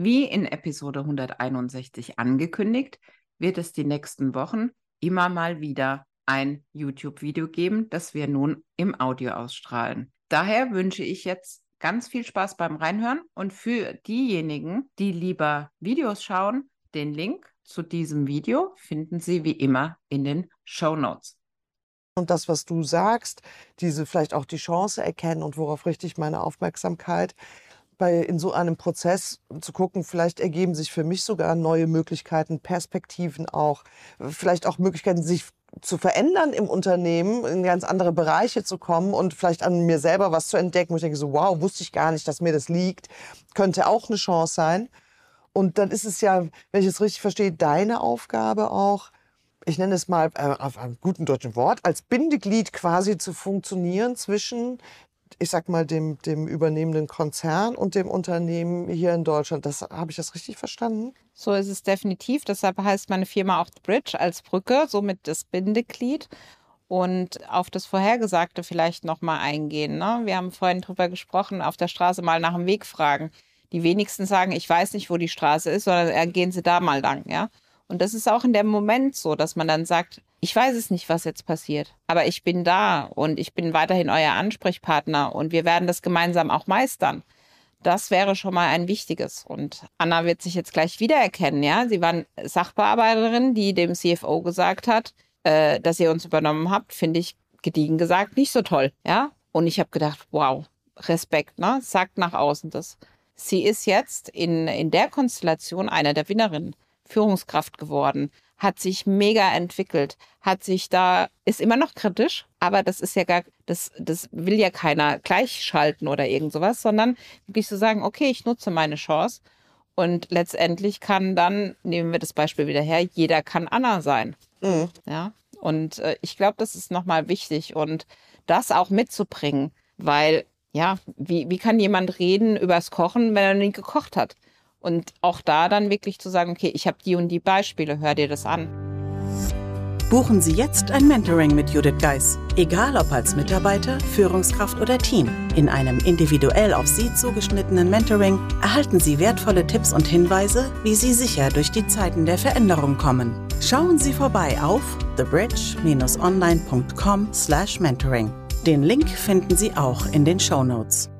Wie in Episode 161 angekündigt, wird es die nächsten Wochen immer mal wieder ein YouTube-Video geben, das wir nun im Audio ausstrahlen. Daher wünsche ich jetzt ganz viel Spaß beim Reinhören und für diejenigen, die lieber Videos schauen, den Link zu diesem Video finden Sie wie immer in den Show Notes und das, was du sagst, diese vielleicht auch die Chance erkennen und worauf richte ich meine Aufmerksamkeit, bei in so einem Prozess zu gucken, vielleicht ergeben sich für mich sogar neue Möglichkeiten, Perspektiven auch, vielleicht auch Möglichkeiten, sich zu verändern im Unternehmen, in ganz andere Bereiche zu kommen und vielleicht an mir selber was zu entdecken, wo ich denke so, wow, wusste ich gar nicht, dass mir das liegt, könnte auch eine Chance sein. Und dann ist es ja, wenn ich es richtig verstehe, deine Aufgabe auch, ich nenne es mal äh, auf einem guten deutschen Wort, als Bindeglied quasi zu funktionieren zwischen, ich sag mal, dem, dem übernehmenden Konzern und dem Unternehmen hier in Deutschland. Das habe ich das richtig verstanden? So ist es definitiv. Deshalb heißt meine Firma auch Bridge als Brücke, somit das Bindeglied. Und auf das Vorhergesagte vielleicht nochmal eingehen. Ne? Wir haben vorhin drüber gesprochen, auf der Straße mal nach dem Weg fragen. Die wenigsten sagen, ich weiß nicht, wo die Straße ist, sondern äh, gehen Sie da mal lang, ja. Und das ist auch in dem Moment so, dass man dann sagt, ich weiß es nicht, was jetzt passiert, aber ich bin da und ich bin weiterhin euer Ansprechpartner und wir werden das gemeinsam auch meistern. Das wäre schon mal ein wichtiges. Und Anna wird sich jetzt gleich wiedererkennen, ja. Sie waren Sachbearbeiterin, die dem CFO gesagt hat, äh, dass ihr uns übernommen habt, finde ich gediegen gesagt nicht so toll, ja. Und ich habe gedacht, wow, Respekt, ne? Sagt nach außen das. Sie ist jetzt in, in der Konstellation einer der Winnerinnen. Führungskraft geworden, hat sich mega entwickelt, hat sich da, ist immer noch kritisch, aber das ist ja gar, das, das will ja keiner gleichschalten oder irgend sowas, sondern wirklich zu so sagen, okay, ich nutze meine Chance und letztendlich kann dann, nehmen wir das Beispiel wieder her, jeder kann Anna sein. Mhm. Ja. Und äh, ich glaube, das ist nochmal wichtig und das auch mitzubringen, weil ja, wie, wie kann jemand reden übers Kochen, wenn er nie gekocht hat? Und auch da dann wirklich zu sagen, okay, ich habe die und die Beispiele, hör dir das an. Buchen Sie jetzt ein Mentoring mit Judith Geis, egal ob als Mitarbeiter, Führungskraft oder Team. In einem individuell auf Sie zugeschnittenen Mentoring erhalten Sie wertvolle Tipps und Hinweise, wie Sie sicher durch die Zeiten der Veränderung kommen. Schauen Sie vorbei auf thebridge-online.com/mentoring. Den Link finden Sie auch in den Show Notes.